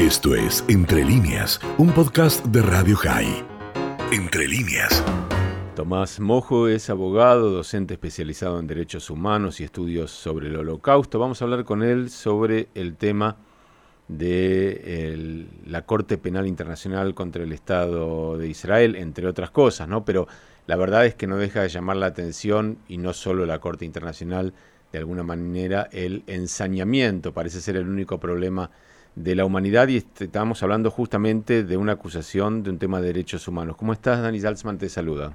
Esto es Entre líneas, un podcast de Radio High. Entre líneas. Tomás Mojo es abogado, docente especializado en derechos humanos y estudios sobre el holocausto. Vamos a hablar con él sobre el tema de la Corte Penal Internacional contra el Estado de Israel, entre otras cosas, ¿no? Pero la verdad es que no deja de llamar la atención, y no solo la Corte Internacional, de alguna manera, el ensañamiento parece ser el único problema de la humanidad y estamos hablando justamente de una acusación de un tema de derechos humanos. ¿Cómo estás, Dani Salzman? Te saluda.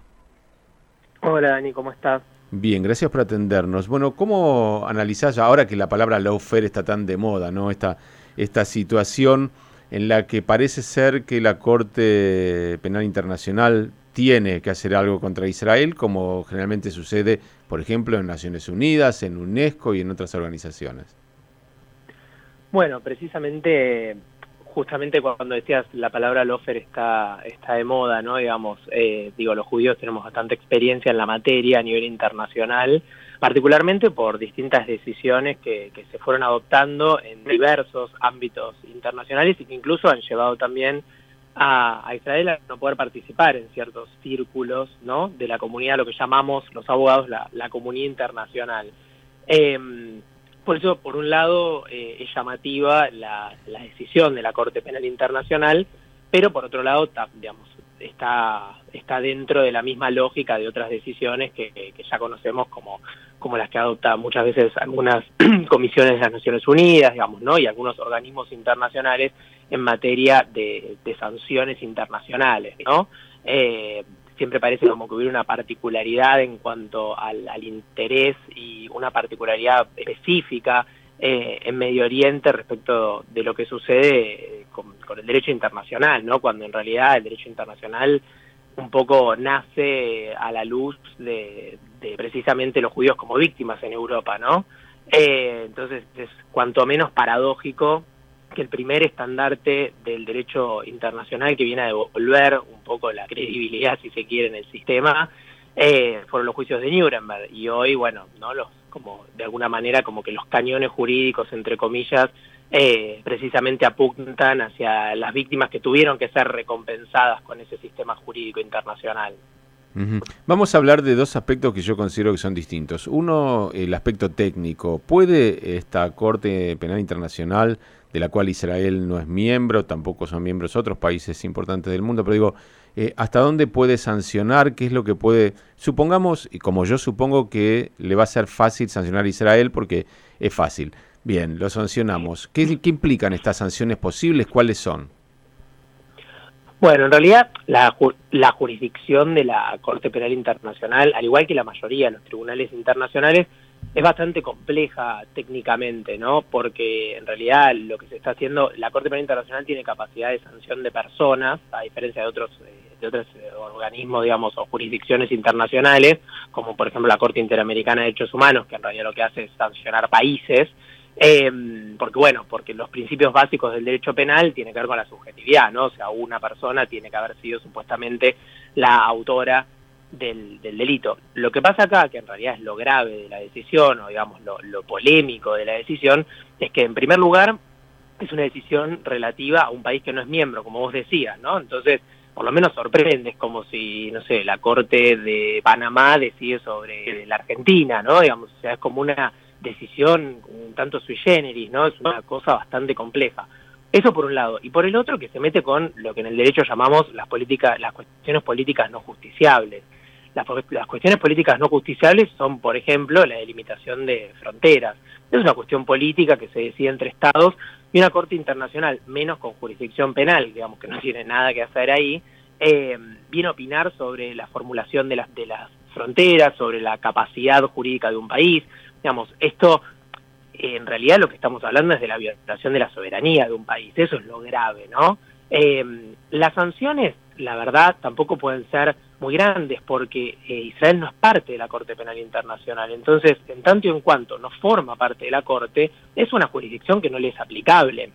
Hola, Dani, ¿cómo estás? Bien, gracias por atendernos. Bueno, ¿cómo analizás ahora que la palabra lawfare está tan de moda, ¿no? Esta, esta situación en la que parece ser que la Corte Penal Internacional tiene que hacer algo contra Israel, como generalmente sucede, por ejemplo, en Naciones Unidas, en UNESCO y en otras organizaciones. Bueno, precisamente, justamente cuando decías la palabra lofer está, está de moda, ¿no? Digamos, eh, digo, los judíos tenemos bastante experiencia en la materia a nivel internacional, particularmente por distintas decisiones que, que se fueron adoptando en diversos ámbitos internacionales y que incluso han llevado también a, Israel a no poder participar en ciertos círculos ¿no? de la comunidad, lo que llamamos los abogados la, la comunidad internacional. Eh, por eso, por un lado, eh, es llamativa la, decisión de la Corte Penal Internacional, pero por otro lado, digamos, está, está dentro de la misma lógica de otras decisiones que, ya conocemos como, las que adopta muchas veces algunas comisiones de las Naciones Unidas, digamos, ¿no? y algunos organismos internacionales en materia de, sanciones internacionales, ¿no? Eh, siempre parece como que hubiera una particularidad en cuanto al, interés y una particularidad específica eh, en Medio Oriente respecto de lo que sucede con, el derecho internacional, ¿no? Cuando en realidad el derecho internacional un poco nace a la luz de, precisamente los judíos como víctimas en Europa, ¿no? Eh, entonces es cuanto menos paradójico que el primer estandarte del derecho internacional que viene a devolver un poco la credibilidad, si se quiere, en el sistema, eh, fueron los juicios de Nuremberg. Y hoy, bueno, no los como de alguna manera como que los cañones jurídicos, entre comillas, eh, precisamente apuntan hacia las víctimas que tuvieron que ser recompensadas con ese sistema jurídico internacional. Vamos a hablar de dos aspectos que yo considero que son distintos. Uno, el aspecto técnico. ¿Puede esta Corte Penal Internacional, de la cual Israel no es miembro, tampoco son miembros otros países importantes del mundo, pero digo, eh, ¿hasta dónde puede sancionar? ¿Qué es lo que puede... Supongamos, y como yo supongo que le va a ser fácil sancionar a Israel porque es fácil. Bien, lo sancionamos. ¿Qué, qué implican estas sanciones posibles? ¿Cuáles son? Bueno, en realidad la, la jurisdicción de la Corte Penal Internacional, al igual que la mayoría de los tribunales internacionales, es bastante compleja técnicamente, ¿no? Porque en realidad lo que se está haciendo, la Corte Penal Internacional tiene capacidad de sanción de personas, a diferencia de otros eh, de otros eh, organismos, digamos, o jurisdicciones internacionales, como por ejemplo la Corte Interamericana de Derechos Humanos, que en realidad lo que hace es sancionar países, eh, porque bueno, porque los principios básicos del derecho penal tienen que ver con la subjetividad, ¿no? O sea, una persona tiene que haber sido supuestamente la autora del, delito. Lo que pasa acá, que en realidad es lo grave de la decisión, o digamos lo, lo polémico de la decisión, es que en primer lugar es una decisión relativa a un país que no es miembro, como vos decías, ¿no? Entonces, por lo menos sorprende, es como si, no sé, la Corte de Panamá decide sobre la Argentina, ¿no? Digamos, o sea, es como una decisión un tanto sui generis, ¿no? Es una cosa bastante compleja. Eso por un lado. Y por el otro, que se mete con lo que en el derecho llamamos las, políticas, las cuestiones políticas no justiciables. Las, cuestiones políticas no justiciables son, por ejemplo, la delimitación de fronteras. Es una cuestión política que se decide entre estados y una corte internacional, menos con jurisdicción penal, digamos que no tiene nada que hacer ahí, eh, viene a opinar sobre la formulación de las, de las fronteras, sobre la capacidad jurídica de un país, Digamos, esto en realidad lo que estamos hablando es de la violación de la soberanía de un país, eso es lo grave, ¿no? Eh, las sanciones, la verdad, tampoco pueden ser muy grandes porque eh, Israel no es parte de la Corte Penal Internacional, entonces, en tanto y en cuanto no forma parte de la Corte, es una jurisdicción que no le es aplicable.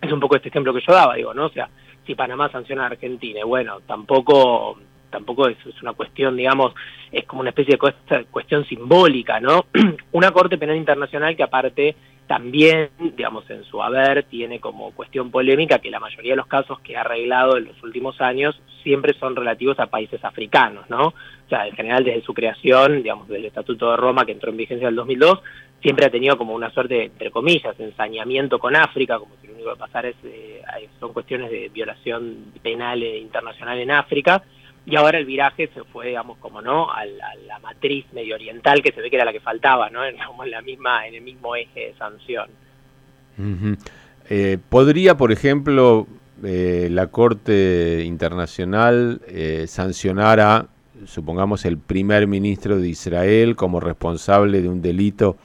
Es un poco este ejemplo que yo daba, digo, ¿no? O sea, si Panamá sanciona a Argentina, bueno, tampoco tampoco es, una cuestión, digamos, es como una especie de cuestión simbólica, ¿no? una Corte Penal Internacional que aparte también, digamos, en su haber tiene como cuestión polémica que la mayoría de los casos que ha arreglado en los últimos años siempre son relativos a países africanos, ¿no? O sea, en general desde su creación, digamos, del Estatuto de Roma que entró en vigencia en el 2002, siempre ha tenido como una suerte, entre comillas, ensañamiento con África, como si lo único que pasar es, eh, son cuestiones de violación penal e internacional en África, y ahora el viraje se fue, digamos, como no, a la, matriz medio oriental que se ve que era la que faltaba, ¿no? En, la misma, en el mismo eje de sanción. Eh, ¿Podría, por ejemplo, eh, la Corte Internacional eh, sancionar a, supongamos, el primer ministro de Israel como responsable de un delito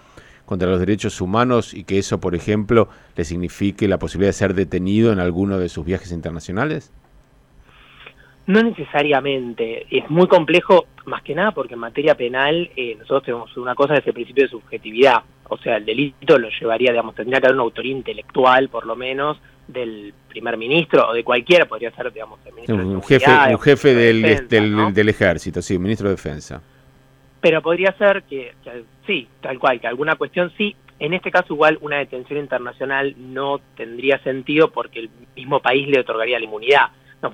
contra los derechos humanos y que eso, por ejemplo, le signifique la posibilidad de ser detenido en alguno de sus viajes internacionales? No necesariamente, es muy complejo, más que nada porque en materia penal eh, nosotros tenemos una cosa que es el principio de subjetividad, o sea, el delito lo llevaría, digamos, tendría que haber una autoría intelectual, por lo menos, del primer ministro o de cualquiera, podría ser, digamos, el ministro un, jefe, un jefe del, del, ejército, sí, ministro de defensa. Pero podría ser que, sí, tal cual, que alguna cuestión sí. En este caso igual una detención internacional no tendría sentido porque el mismo país le otorgaría la inmunidad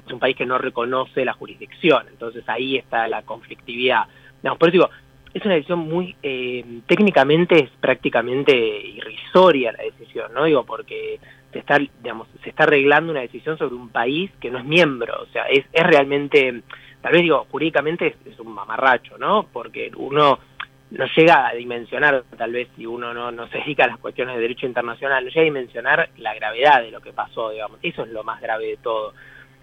es un país que no reconoce la jurisdicción, entonces ahí está la conflictividad. No, por eso digo, es una decisión muy, eh, técnicamente es prácticamente irrisoria la decisión, ¿no? Digo, porque se está, digamos, se está arreglando una decisión sobre un país que no es miembro, o sea, es, es realmente, tal vez digo, jurídicamente es, un mamarracho, ¿no? Porque uno no llega a dimensionar, tal vez si uno no, no se dedica a las cuestiones de derecho internacional, no llega a dimensionar la gravedad de lo que pasó, digamos, eso es lo más grave de todo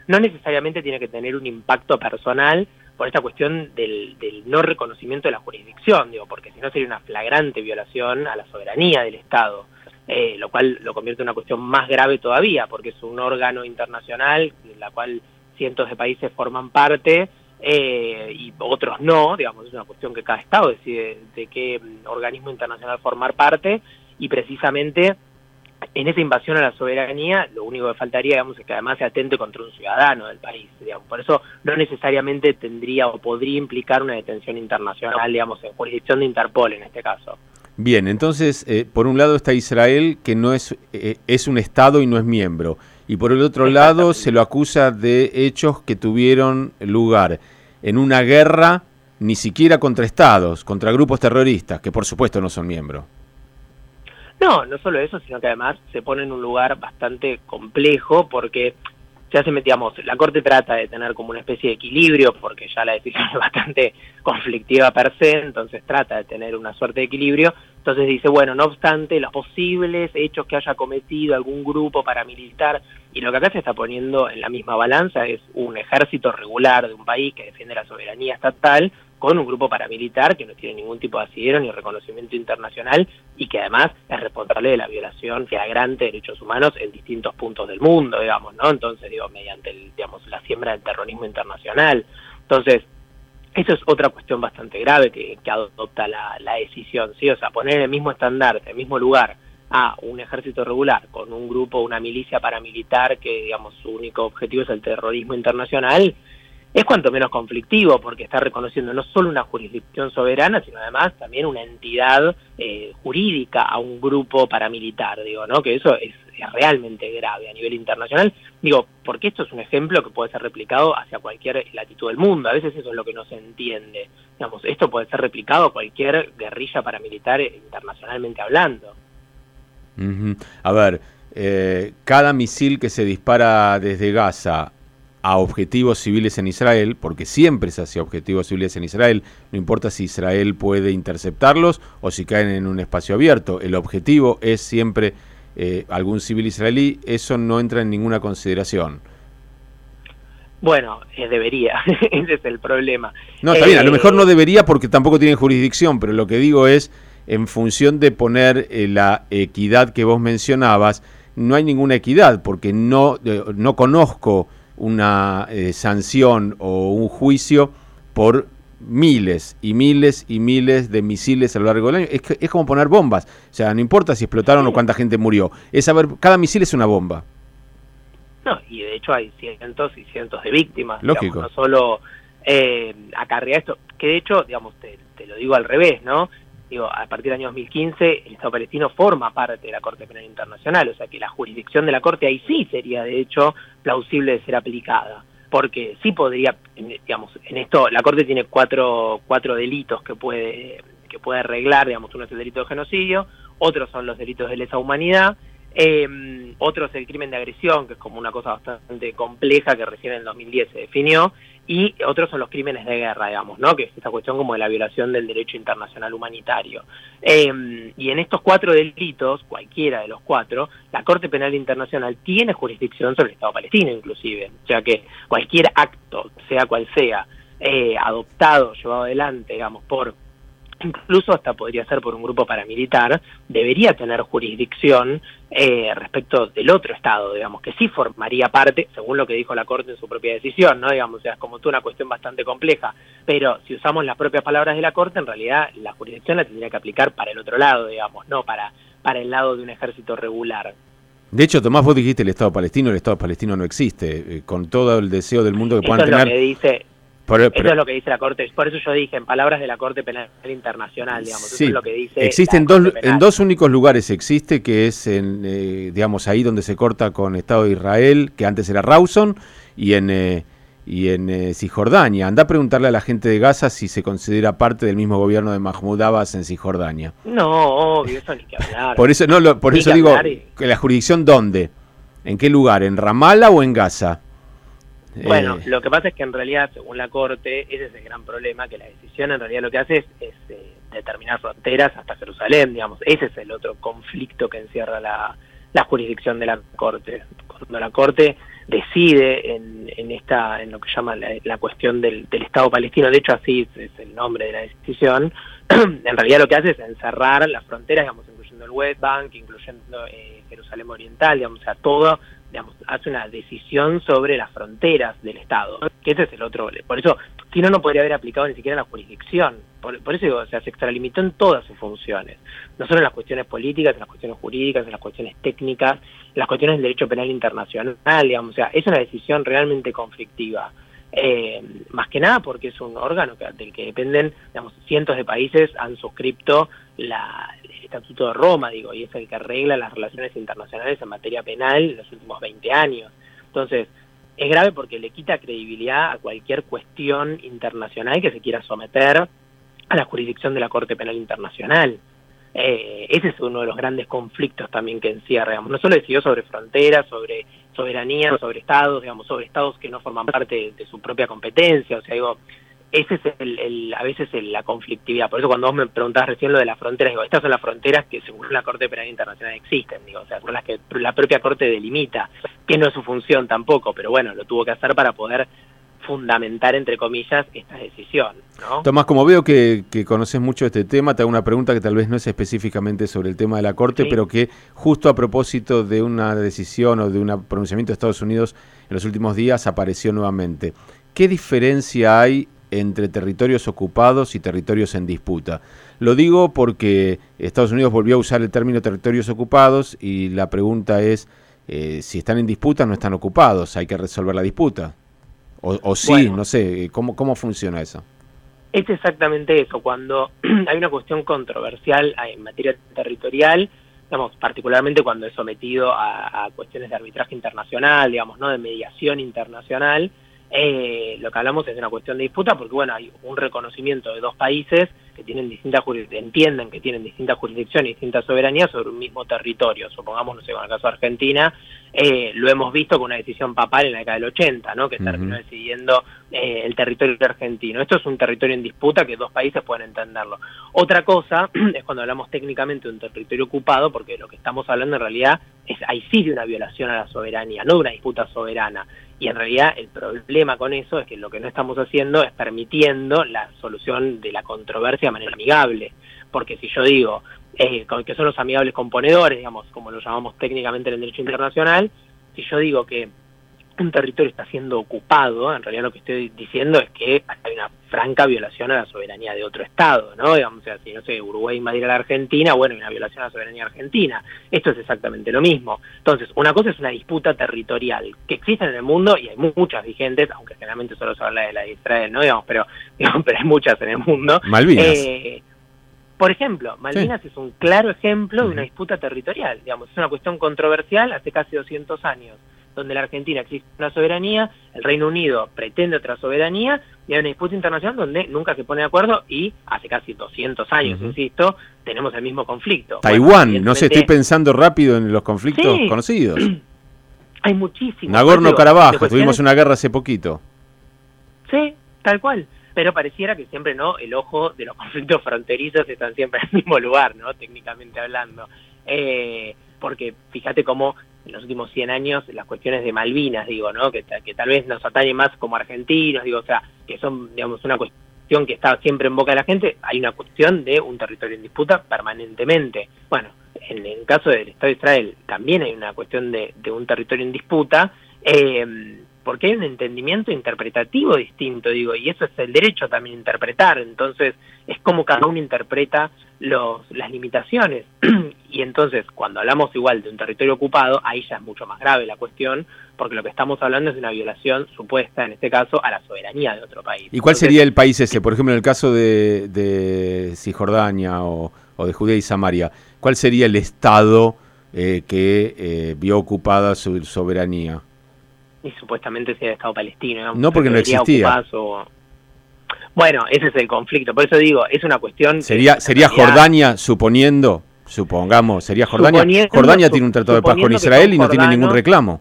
no necesariamente tiene que tener un impacto personal por esta cuestión del, no reconocimiento de la jurisdicción, digo, porque si no sería una flagrante violación a la soberanía del Estado, eh, lo cual lo convierte en una cuestión más grave todavía, porque es un órgano internacional en la cual cientos de países forman parte eh, y otros no, digamos, es una cuestión que cada Estado decide de qué organismo internacional formar parte y precisamente en esa invasión a la soberanía, lo único que faltaría, digamos, es que además se atente contra un ciudadano del país, digamos. Por eso no necesariamente tendría o podría implicar una detención internacional, digamos, en jurisdicción de Interpol en este caso. Bien, entonces, eh, por un lado está Israel, que no es, eh, es un Estado y no es miembro, y por el otro lado se lo acusa de hechos que tuvieron lugar en una guerra ni siquiera contra Estados, contra grupos terroristas, que por supuesto no son miembros. No, no solo eso, sino que además se pone en un lugar bastante complejo porque se hace, digamos, la Corte trata de tener como una especie de equilibrio porque ya la decisión es bastante conflictiva per se, entonces trata de tener una suerte de equilibrio. Entonces dice, bueno, no obstante los posibles hechos que haya cometido algún grupo paramilitar, y lo que acá se está poniendo en la misma balanza es un ejército regular de un país que defiende la soberanía estatal con un grupo paramilitar que no tiene ningún tipo de asidero ni reconocimiento internacional y que además es responsable de la violación flagrante de derechos humanos en distintos puntos del mundo, digamos, ¿no? Entonces, digo, mediante, el, digamos, la siembra del terrorismo internacional. Entonces, eso es otra cuestión bastante grave que, adopta la, decisión, ¿sí? O sea, poner en el mismo estandarte, en el mismo lugar a un ejército regular con un grupo, una milicia paramilitar que, digamos, su único objetivo es el terrorismo internacional, es cuanto menos conflictivo porque está reconociendo no solo una jurisdicción soberana, sino además también una entidad eh, jurídica a un grupo paramilitar, digo, ¿no? Que eso es, realmente grave a nivel internacional, digo, porque esto es un ejemplo que puede ser replicado hacia cualquier latitud del mundo, a veces eso es lo que no se entiende, digamos, esto puede ser replicado a cualquier guerrilla paramilitar internacionalmente hablando. A ver, eh, cada misil que se dispara desde Gaza a objetivos civiles en Israel, porque siempre es hacia objetivos civiles en Israel, no importa si Israel puede interceptarlos o si caen en un espacio abierto, el objetivo es siempre eh, algún civil israelí, eso no entra en ninguna consideración. Bueno, eh, debería, ese es el problema. No, está bien, a lo mejor no eh, debería porque tampoco tiene jurisdicción, pero lo que digo es, en función de poner la equidad que vos mencionabas, no hay ninguna equidad, porque no, no conozco una eh, sanción o un juicio por miles y miles y miles de misiles a lo largo del año. Es, es como poner bombas. O sea, no importa si explotaron o cuánta gente murió. Es saber, cada misil es una bomba. No, y de hecho hay cientos y cientos de víctimas. Lógico. no solo eh, acarrea esto, que de hecho, digamos, te, te, lo digo al revés, ¿no? Digo, a partir del año 2015 el Estado palestino forma parte de la Corte Penal Internacional, o sea que la jurisdicción de la Corte ahí sí sería de hecho plausible de ser aplicada, porque sí podría, digamos, en esto la Corte tiene cuatro, cuatro delitos que puede, que puede arreglar, digamos, uno es el delito de genocidio, otros son los delitos de lesa humanidad, eh, otro es el crimen de agresión, que es como una cosa bastante compleja que recién en el 2010 se definió, y otros son los crímenes de guerra, digamos, ¿no? que es esta cuestión como de la violación del derecho internacional humanitario. Eh, y en estos cuatro delitos, cualquiera de los cuatro, la Corte Penal Internacional tiene jurisdicción sobre el Estado palestino inclusive, o sea que cualquier acto, sea cual sea, eh, adoptado, llevado adelante, digamos, por incluso hasta podría ser por un grupo paramilitar, debería tener jurisdicción eh, respecto del otro Estado, digamos, que sí formaría parte, según lo que dijo la Corte en su propia decisión, ¿no? Digamos, o sea, es como tú una cuestión bastante compleja, pero si usamos las propias palabras de la Corte, en realidad la jurisdicción la tendría que aplicar para el otro lado, digamos, no para, para el lado de un ejército regular. De hecho, Tomás, vos dijiste el Estado palestino, el Estado palestino no existe, eh, con todo el deseo del mundo que puedan Eso es tener. Lo que dice, eso es lo que dice la Corte, por eso yo dije, en palabras de la Corte Penal Internacional, digamos, sí, eso es lo que dice. Existen dos, en dos únicos lugares existe, que es en, eh, digamos, ahí donde se corta con Estado de Israel, que antes era Rawson, y en, eh, y en eh, Cisjordania. Anda a preguntarle a la gente de Gaza si se considera parte del mismo gobierno de Mahmoud Abbas en Cisjordania. No, obvio, eso ni que hablar. por eso, no, lo, por Ni eso que digo, y- que la jurisdicción ¿dónde? ¿En qué lugar? ¿En Ramallah o en Gaza? Bueno, Eh, lo que pasa es que en realidad, según la Corte, ese es el gran problema, que la decisión en realidad lo que hace es, es, eh, determinar fronteras hasta Jerusalén, digamos. Ese es el otro conflicto que encierra la, la jurisdicción de la Corte. Cuando la Corte decide en, en esta en lo que llama la, la cuestión del, del Estado palestino, de hecho así es, es el nombre de la decisión, en realidad lo que hace es encerrar las fronteras, digamos, incluyendo el West Bank, incluyendo eh, Jerusalén Oriental, digamos, o sea, todo digamos, hace una decisión sobre las fronteras del Estado, que ese es el otro. Por eso, si no, no podría haber aplicado ni siquiera la jurisdicción. Por, eso digo, o sea, se extralimitó en todas sus funciones, no solo en las cuestiones políticas, en las cuestiones jurídicas, en las cuestiones técnicas, en las cuestiones del derecho penal internacional, digamos, o sea, es una decisión realmente conflictiva. Eh, más que nada porque es un órgano que, del que dependen, digamos, cientos de países han suscripto la, el Estatuto de Roma, digo, y es el que regla las relaciones internacionales en materia penal en los últimos 20 años. Entonces, es grave porque le quita credibilidad a cualquier cuestión internacional que se quiera someter a la jurisdicción de la Corte Penal Internacional. Eh, ese es uno de los grandes conflictos también que encierra, no solo decidió sobre fronteras, sobre soberanía, sobre estados, digamos, sobre estados que no forman parte de, su propia competencia, o sea, digo, ese es el, el, a veces el, la conflictividad. Por eso cuando vos me preguntabas recién lo de las fronteras, digo, estas son las fronteras que según la Corte Penal Internacional existen, digo, o sea, son las que la propia Corte delimita, que no es su función tampoco, pero bueno, lo tuvo que hacer para poder fundamentar, entre comillas, esta decisión. ¿no? Tomás, como veo que, que, conoces mucho este tema, te hago una pregunta que tal vez no es específicamente sobre el tema de la Corte, Sí. pero que justo a propósito de una decisión o de un pronunciamiento de Estados Unidos en los últimos días apareció nuevamente. ¿Qué diferencia hay entre territorios ocupados y territorios en disputa? Lo digo porque Estados Unidos volvió a usar el término territorios ocupados y la pregunta es eh, si están en disputa no están ocupados, hay que resolver la disputa. O, o sí, Bueno. no sé, ¿cómo, ¿cómo funciona eso? Es exactamente eso, cuando hay una cuestión controversial en materia territorial, digamos, particularmente cuando es sometido a, a cuestiones de arbitraje internacional, digamos, no de mediación internacional, eh, lo que hablamos es de una cuestión de disputa porque, bueno, hay un reconocimiento de dos países que tienen distintas entienden que tienen distintas jurisdicciones y distintas soberanías sobre un mismo territorio. Supongamos, no sé, con el caso de Argentina, eh, lo hemos visto con una decisión papal en la década del 80, ¿no? que Ujú. terminó decidiendo eh, el territorio argentino. Esto es un territorio en disputa que dos países pueden entenderlo. Otra cosa es cuando hablamos técnicamente de un territorio ocupado, porque lo que estamos hablando en realidad es ahí sí de una violación a la soberanía, no de una disputa soberana. Y en realidad el problema con eso es que lo que no estamos haciendo es permitiendo la solución de la controversia de manera amigable. Porque si yo digo eh, que son los amigables componedores, digamos, como lo llamamos técnicamente en el derecho internacional, si yo digo que un territorio está siendo ocupado, en realidad lo que estoy diciendo es que hay una franca violación a la soberanía de otro Estado, ¿no? Digamos, o sea, si, no sé, Uruguay invadiera la Argentina, bueno, hay una violación a la soberanía argentina. Esto es exactamente lo mismo. Entonces, una cosa es una disputa territorial que existe en el mundo y hay mu- muchas vigentes, aunque generalmente solo se habla de la de Israel, ¿no? Digamos, pero, digamos, pero hay muchas en el mundo. Malvinas. Eh, Por ejemplo, Malvinas es un claro ejemplo de una disputa territorial, digamos, es una cuestión controversial hace casi 200 años, donde la Argentina existe una soberanía, el Reino Unido pretende otra soberanía, y hay una disputa internacional donde nunca se pone de acuerdo y hace casi 200 años, insisto, tenemos el mismo conflicto. Taiwán, no sé, estoy pensando rápido en los conflictos conocidos. Hay muchísimos. Nagorno-Karabaj, tuvimos una guerra hace poquito. Sí, tal cual pero pareciera que siempre no el ojo de los conflictos fronterizos están siempre en el mismo lugar, ¿no? Técnicamente hablando. Eh, porque fíjate cómo en los últimos 100 años las cuestiones de Malvinas, digo, ¿no? Que, tal vez nos atañe más como argentinos, digo, o sea, que son, digamos, una cuestión que está siempre en boca de la gente, hay una cuestión de un territorio en disputa permanentemente. Bueno, en el caso del Estado de Israel también hay una cuestión de, de un territorio en disputa, eh, porque hay un entendimiento interpretativo distinto, digo, y eso es el derecho también a interpretar, entonces es como cada uno interpreta los, las limitaciones, y entonces cuando hablamos igual de un territorio ocupado, ahí ya es mucho más grave la cuestión, porque lo que estamos hablando es de una violación supuesta, en este caso, a la soberanía de otro país. ¿Y cuál sería el país ese? Por ejemplo, en el caso de, de Cisjordania o, de Judea y Samaria, ¿cuál sería el Estado eh, que eh, vio ocupada su soberanía? y supuestamente sea el Estado palestino. No, porque no existía. Bueno, ese es el conflicto, por eso digo, es una cuestión... ¿Sería, sería Jordania, suponiendo, supongamos, sería Jordania? Jordania tiene un tratado de paz con Israel y no tiene ningún reclamo.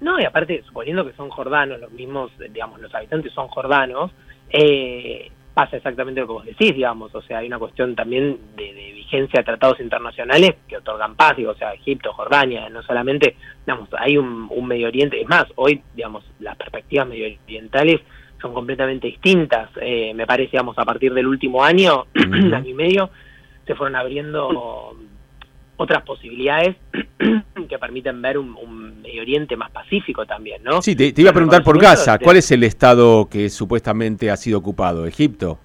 No, y aparte, suponiendo que son jordanos, los mismos, digamos, los habitantes son jordanos, eh, pasa exactamente lo que vos decís, digamos, o sea, hay una cuestión también de, vigencia de tratados internacionales que otorgan paz, digo, o sea, Egipto, Jordania, no solamente, digamos, hay un, Medio Oriente, es más, hoy, digamos, las perspectivas medio orientales son completamente distintas, eh, me parece, digamos, a partir del último año, año y medio, se fueron abriendo otras posibilidades que permiten ver un, Medio Oriente más pacífico también, ¿no? Sí, te, iba a preguntar por Gaza, ¿cuál es el estado que supuestamente ha sido ocupado? ¿Egipto?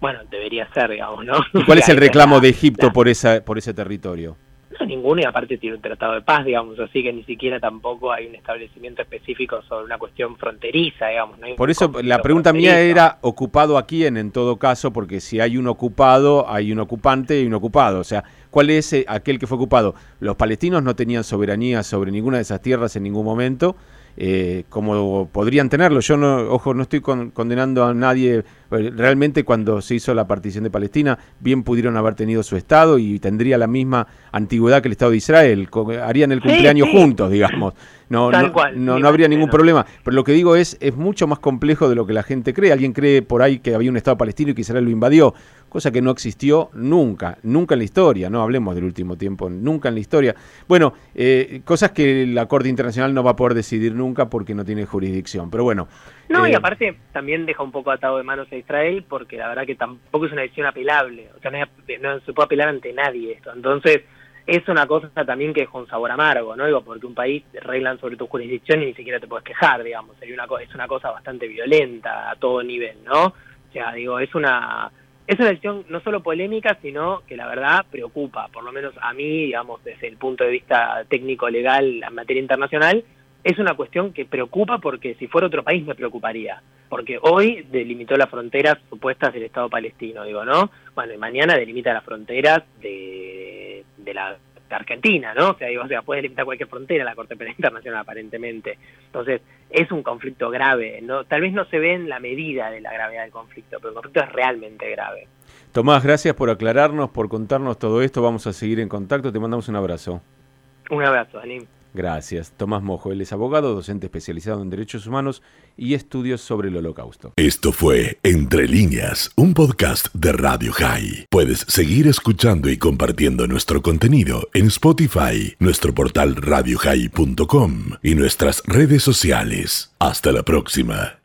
Bueno, debería ser, digamos, ¿no? cuál es el reclamo de Egipto por, esa, por ese territorio? No, ninguno, y aparte tiene un tratado de paz, digamos, así que ni siquiera tampoco hay un establecimiento específico sobre una cuestión fronteriza, digamos. Por eso la pregunta mía era, ¿ocupado a quién en todo caso? Porque si hay un ocupado, hay un ocupante y un ocupado. O sea, ¿cuál es eh, aquel que fue ocupado? Los palestinos no tenían soberanía sobre ninguna de esas tierras en ningún momento eh, como podrían tenerlo. Yo no, ojo, no estoy condenando a nadie. Realmente cuando se hizo la partición de Palestina, bien pudieron haber tenido su Estado y tendría la misma antigüedad que el Estado de Israel. Harían el cumpleaños juntos, digamos. No, no, no, habría ningún problema. Pero lo que digo es, es mucho más complejo de lo que la gente cree. Alguien cree por ahí que había un Estado palestino y que Israel lo invadió cosa que no existió nunca, nunca en la historia, no hablemos del último tiempo, nunca en la historia. Bueno, eh, cosas que la Corte Internacional no va a poder decidir nunca porque no tiene jurisdicción, pero bueno. No, y eh, aparte también deja un poco atado de manos a Israel porque la verdad que tampoco es una decisión apelable, o sea, no, se puede apelar ante nadie esto, entonces es una cosa también que es un sabor amargo, ¿no? Digo, porque un país reglan sobre tu jurisdicción y ni siquiera te puedes quejar, digamos, sería una es una cosa bastante violenta a todo nivel, ¿no? O sea, digo, es una es una decisión no solo polémica, sino que la verdad preocupa, por lo menos a mí, digamos, desde el punto de vista técnico-legal en materia internacional, es una cuestión que preocupa porque si fuera otro país me preocuparía, porque hoy delimitó las fronteras supuestas del Estado palestino, digo, ¿no? Bueno, y mañana delimita las fronteras de, de la Argentina, ¿no? O sea, digo, o sea, puede limitar cualquier frontera la Corte Penal Internacional aparentemente. Entonces, es un conflicto grave, ¿no? Tal vez no se ve en la medida de la gravedad del conflicto, pero el conflicto es realmente grave. Tomás, gracias por aclararnos, por contarnos todo esto. Vamos a seguir en contacto. Te mandamos un abrazo. Un abrazo, Dani. Gracias. Tomás Mojo, él es abogado, docente especializado en derechos humanos y estudios sobre el holocausto. Esto fue Entre líneas, un podcast de Radio High. Puedes seguir escuchando y compartiendo nuestro contenido en Spotify, nuestro portal radiohigh.com y nuestras redes sociales. Hasta la próxima.